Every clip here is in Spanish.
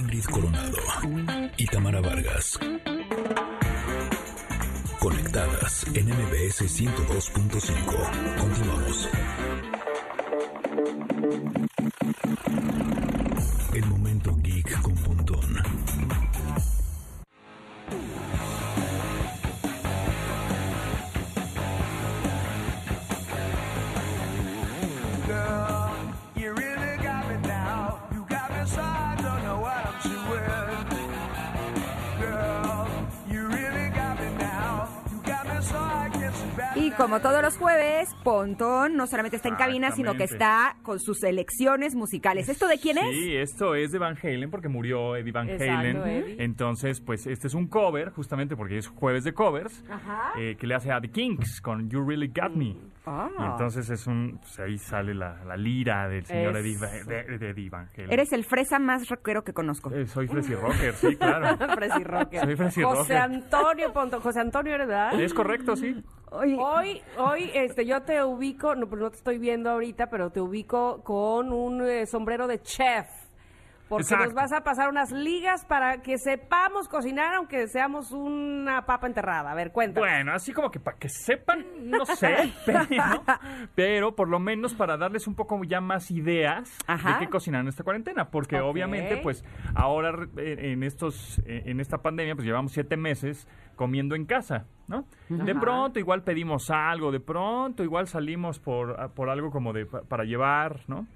Ingrid Coronado y Tamara Vargas. Conectadas en MBS 102.5. Continuamos. El momento Y como todos los jueves, Pontón no solamente está en cabina, sino que está con sus selecciones musicales. ¿Esto de quién es? Sí, esto es de Van Halen porque murió Eddie Van Exacto, Halen. Eddie. Entonces, pues este es un cover, justamente porque es jueves de covers, Ajá. eh, que le hace a The Kings con You Really Got Me. Ah. Y entonces es un, pues, ahí sale la, la lira del señor Eddie, de, de Eddie Van Halen. Eres el fresa más rockero que conozco. Eh, soy Fresy Rocker, sí, claro. Fresi Rocker. Soy Fresi José Rocker. Antonio Ponto. José Antonio, ¿eres verdad? Es correcto, sí. Hoy, hoy, este, yo te ubico, no, pues no te estoy viendo ahorita, pero te ubico con un eh, sombrero de chef. Porque Exacto. nos vas a pasar unas ligas para que sepamos cocinar, aunque seamos una papa enterrada. A ver, cuéntame. Bueno, así como que para que sepan, no sé, pero, pero por lo menos para darles un poco ya más ideas Ajá. de qué cocinar en esta cuarentena, porque obviamente, pues ahora eh, en estos, eh, en esta pandemia, pues llevamos siete meses comiendo en casa, ¿no? De pronto igual pedimos algo, de pronto igual salimos por, por algo como de pa- para llevar, ¿no?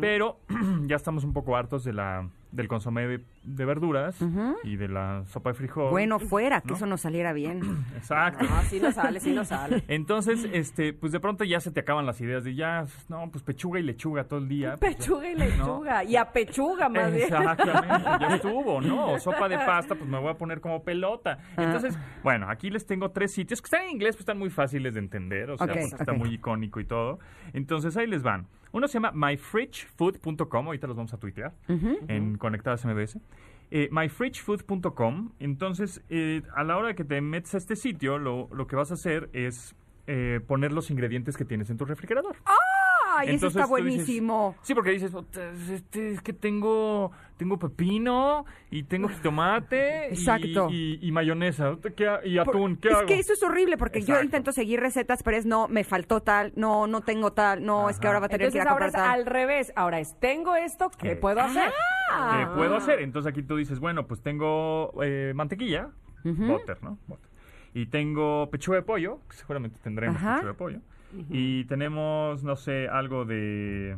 Pero ya estamos un poco hartos de la del consomé de, verduras y de la sopa de frijol. bueno, fuera, que eso nos saliera bien. Exacto. No, sí nos sale, sí nos sale. Entonces, este, pues de pronto ya se te acaban las ideas de ya, no, pues pechuga y lechuga todo el día. pues, Pechuga y ¿no? lechuga. Y a pechuga, más bien. Exactamente, ya estuvo, ¿no? O sopa de pasta, pues me voy a poner como pelota. Entonces, bueno, aquí les tengo tres sitios que están en inglés, pues están muy fáciles de entender, o sea, Ok, porque está muy icónico y todo. Entonces, ahí les van. Uno se llama myfridgefood.com, ahorita los vamos a tuitear en Conectadas MBS. Eh, myfridgefood.com. Entonces, eh, a la hora que te metes a este sitio, lo, que vas a hacer es eh, poner los ingredientes que tienes en tu refrigerador. Ay, eso Entonces está tú dices- buenísimo. sí, porque dices, "Puta, este, es que tengo, tengo pepino y tengo jitomate y- Exacto. y, y mayonesa ¿qué y atún. ¿Qué es hago? que eso es horrible porque yo intento seguir recetas, pero es no, me faltó tal, no, no tengo tal, no, es que ahora va a tener que ir Entonces a ahora comprar es tal. al revés. Ahora es, tengo esto, ¿qué ¿Qué? puedo hacer? ¿Qué puedo hacer? Entonces aquí tú dices, bueno, pues tengo eh, mantequilla, butter, ¿no? Butter. Y tengo pechuga de pollo, que seguramente tendremos Ajá. pechuga de pollo. Y tenemos, no sé, algo de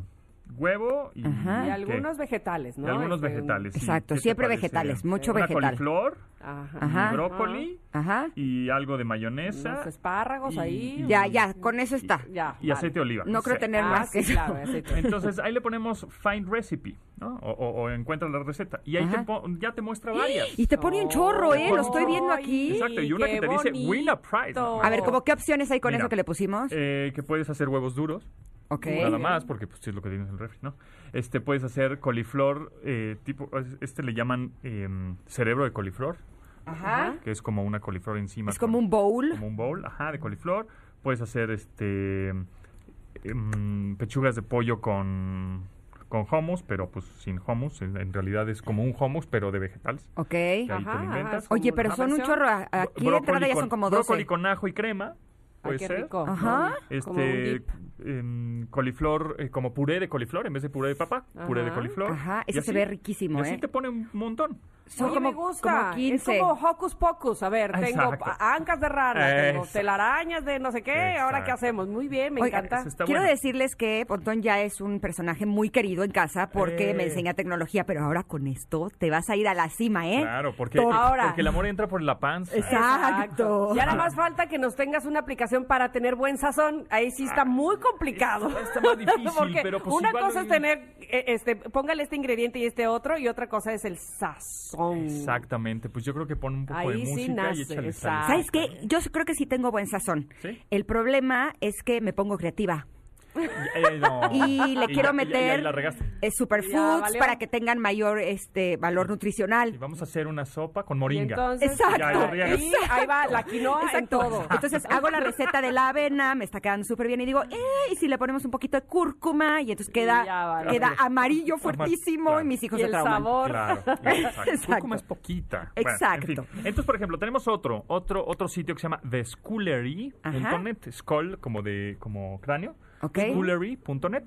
huevo y, algunos vegetales, ¿no? Y algunos Este, vegetales. sí. Exacto, ¿Qué te siempre vegetales, mucho Una vegetal. coliflor, Ajá. Ajá. y brócoli Ajá. y algo de mayonesa. Unos espárragos y- ahí. Ya, ya, con eso está. Ya. y aceite de oliva. No creo tener Ah, más que sí, eso. claro, aceite. Entonces ahí le ponemos find recipe, ¿no? O, o- o encuentra la receta. Y ahí te ya te muestra varias. Y te pone un chorro, ¿eh? Lo estoy viendo aquí. Exacto, y una que te dice win a prize. A ver, ¿cómo qué opciones hay con Mira, eso que le pusimos? Eh, que puedes hacer huevos duros. ok. Nada más, porque pues sí es lo que tienes en el refri, ¿no? Este, puedes hacer coliflor, eh, tipo, este le llaman em, cerebro de coliflor, Ajá. que es como una coliflor encima. Es como un bowl. Como un bowl, ajá, de coliflor. Puedes hacer, este, em, pechugas de pollo con, con hummus, pero pues sin hummus. En, en realidad es como un hummus, pero de vegetales. Ok. Que ahí te Ajá, lo inventas. Oye, pero una son un versión. chorro. a- Aquí de Brócoli entrada ya con- son como Brócoli 12. con ajo y crema. Ay, Puede qué ser. rico. Ajá. Como un Este, dip. em, coliflor, eh, como puré de coliflor, en vez de puré de papa, puré de Ajá. coliflor. Ajá, Y ese se así- ve riquísimo, y así ¿eh? te pone un montón. Son como, me gusta. como 15. Es como hocus pocus. A ver, tengo Exacto. ancas de rana, tengo telarañas de no sé qué. Ahora, ¿qué hacemos? Muy bien, me Oiga, encanta. Quiero bueno. decirles que Pontón ya es un personaje muy querido en casa porque Eh. me enseña tecnología, pero ahora con esto te vas a ir a la cima, ¿eh? Claro, porque. Ahora. porque el amor entra por la panza. Exacto. Ya nada más falta que nos tengas una aplicación para tener buen sazón. Ahí sí está muy complicado. Está- está más difícil, Porque pero pues una cosa es tener, eh, este, póngale este ingrediente y este otro, y otra cosa es el sazón. Exactamente, pues yo creo que pon un poco Ahí de sí música nace, y échale. ¿Sabes qué? Yo creo que sí tengo buen sazón. ¿Sí? El problema es que me pongo creativa. Eh, no. Y le Y quiero ya- y- y- y meter eh, superfoods para que tengan mayor este valor Y nutricional. vamos a hacer una sopa con Y moringa. entonces, Exacto. Y ahí va la quinoa en Exacto. todo. Entonces hago la receta de la avena, me está quedando súper bien y digo, eh, y si le ponemos un poquito de cúrcuma y entonces Y queda, vale. queda amarillo fuertísimo claro. y mis hijos Y se el trauman. sabor. Claro, exacto. Exacto. Cúrcuma es poquita. Bueno, en Exacto. fin. Entonces, por ejemplo, tenemos otro, otro, otro sitio que se llama TheSchoolery.net, Skull como de como cráneo, Ok. Schoolery.net.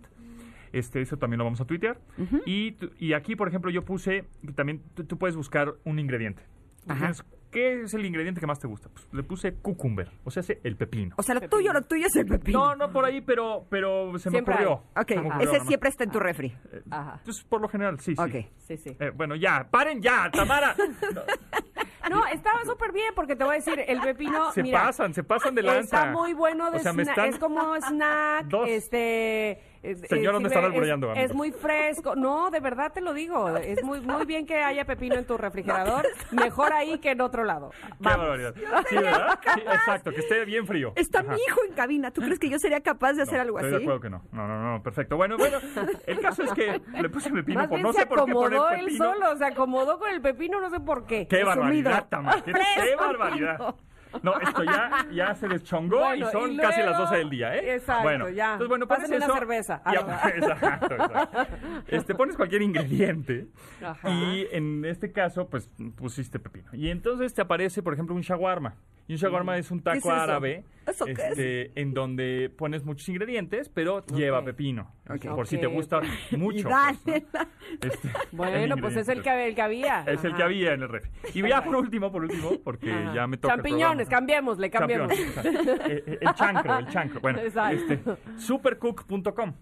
Este, eso también lo vamos a tuitear. y, tu- y aquí, por ejemplo, yo puse, que también tú, tú puedes buscar un ingrediente. Ajá. ¿Qué es el ingrediente que más te gusta? Pues le puse cucumber, o sea, el pepino. O sea, lo tuyo, lo tuyo es el pepino. No, no por ahí, pero, pero se me Siempre. Ok, me ocurrió, ese siempre está en tu refri. Ajá. Entonces, por lo general, sí, sí. Ok. Sí, sí. Eh, bueno, ya, paren ya, Tamara. No, No, estaba súper bien porque te voy a decir, el pepino, se mira, pasan, se pasan de lanza. Está muy bueno de O sea, me sna- están- es como snack, Dos. este eh, Señor, ¿dónde sirve- están es- albureando, Es, muy fresco. No, de verdad te lo digo, es muy muy bien que haya pepino en tu refrigerador, mejor ahí que en otro lado. Qué Vamos. barbaridad. Sí, ¿verdad? Sí, exacto, que esté bien frío. Está Ajá. mi hijo en cabina. ¿Tú crees que yo sería capaz de hacer No, algo estoy así? de acuerdo que no. No, no, no, perfecto. Bueno, bueno, el caso es que le puse pepino Más por bien no se sé por qué poner acomodó él pepino. solo, se acomodó con el pepino, no sé por qué. Qué barbaridad, Tamara. Qué, qué barbaridad. No, esto ya, ya se deschongó Bueno, y son y casi las 12 del día, ¿eh? Exacto, bueno, ya. Entonces, bueno, pones una cerveza. y a- exacto, exacto. Este, pones cualquier ingrediente Ajá. y en este caso, pues, pusiste pepino. Y entonces te aparece, por ejemplo, un shawarma. Y un shawarma es un taco es eso? árabe ¿Eso qué es? este, en donde pones muchos ingredientes, pero lleva pepino. Ok. Por si Ok, te gusta mucho. Pues, Bueno, pues es el que, el que había. es el que había en el refri. Y ya por último, por último, porque Ajá. ya me toca. el Champiñones, programa. cambiémosle, cambiémosle. Campeón, exacto. Eh, eh, el chancro, el chancro. Bueno, Exacto. este, supercook.com.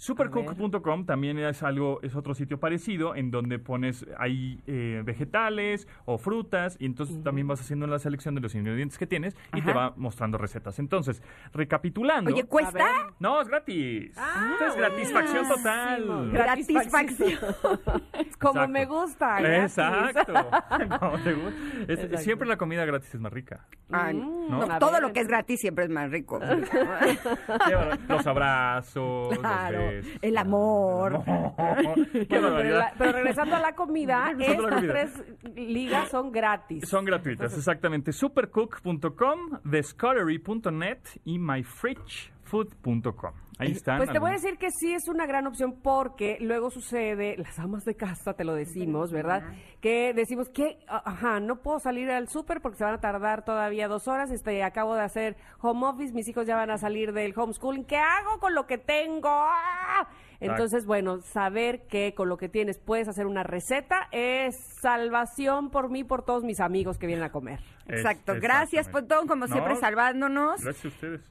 Supercook.com también es algo, es otro sitio parecido en donde pones ahí eh, vegetales o frutas y entonces también vas haciendo la selección de los ingredientes que tienes y te va mostrando recetas. Entonces, recapitulando. Oye, ¿cuesta? no, es gratis. Esto es gratisfacción total. Gratisfacción. Como me gusta. gratis. Exacto. Como te gusta. Es- Exacto. siempre la comida gratis es más rica. Ah, Mm, no, todo lo que es gratis siempre es más rico. Los abrazos, Claro, los. El amor. El amor. Qué pero, la- regresando a la comida, la estas comida. tres ligas son gratis. Son gratuitas, exactamente. Supercook.com, thescullery.net y myfridgefood.com. Ahí están. Pues te voy a decir que sí es una gran opción porque luego sucede, las amas de casa te lo decimos, ¿verdad? Que decimos que, ajá, no puedo salir al súper porque se van a tardar todavía dos horas, este, acabo de hacer home office, mis hijos ya van a salir del homeschooling, ¿qué hago con lo que tengo? ¡Ah! Entonces, bueno, saber que con lo que tienes puedes hacer una receta es salvación por mí, por todos mis amigos que vienen a comer. Exacto. Gracias. Pontón, como No, siempre, salvándonos. Gracias a ustedes.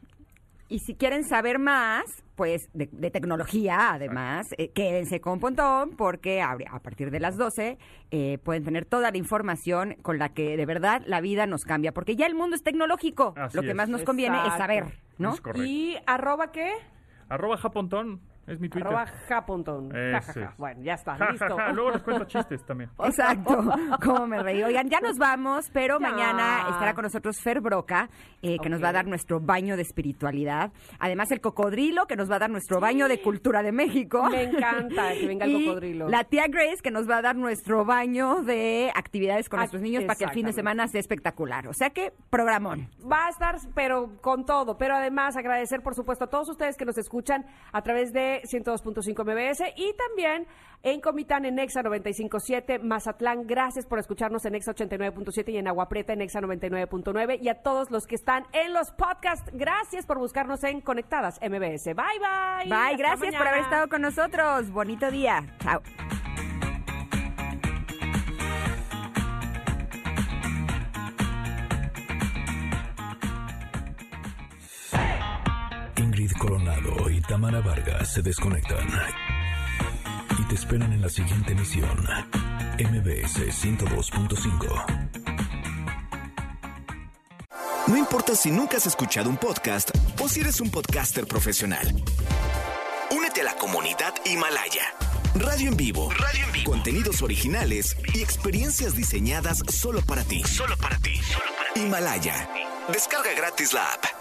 Y si quieren saber más, pues de, de tecnología, además, eh, quédense con Pontón, porque a, a partir de las 12 eh, pueden tener toda la información con la que de verdad la vida nos cambia. Porque ya el mundo es tecnológico. Así Lo que es. más nos conviene es saber, ¿no? Es. ¿Y arroba qué? Arroba japontón es mi Twitter. Arroba japontón. Ja, Ese ja, ja. es. Bueno, ya está, listo. ja. Luego les cuento chistes también. Exacto, como me reí. Oigan, ya nos vamos, pero Ya. mañana estará con nosotros Fer Broca, eh, que nos va a dar nuestro baño de espiritualidad. Además, el cocodrilo, que nos va a dar nuestro baño de cultura de México. Me encanta que venga el Y cocodrilo. La tía Grace, que nos va a dar nuestro baño de actividades con Ah, nuestros niños para que el fin de semana sea espectacular. O sea que, programón. Va a estar, pero con todo. Pero además agradecer, por supuesto, a todos ustedes que nos escuchan a través de 102.5 MBS y también en Comitán en Exa 95.7, Mazatlán. Gracias por escucharnos en Exa 89.7 y en Agua Prieta en Exa 99.9. Y a todos los que están en los podcasts, gracias por buscarnos en Conectadas MBS. Bye, bye. Bye, Hasta gracias por haber estado con nosotros. Bonito día. Chao. Ingrid Coronado y Tamara Vargas se desconectan y te esperan en la siguiente emisión. MBS 102.5. No importa si nunca has escuchado un podcast o si eres un podcaster profesional. Únete a la comunidad Himalaya. Radio en vivo. Radio en vivo. Contenidos originales y experiencias diseñadas solo para ti. Solo para ti. Himalaya. Descarga gratis la app.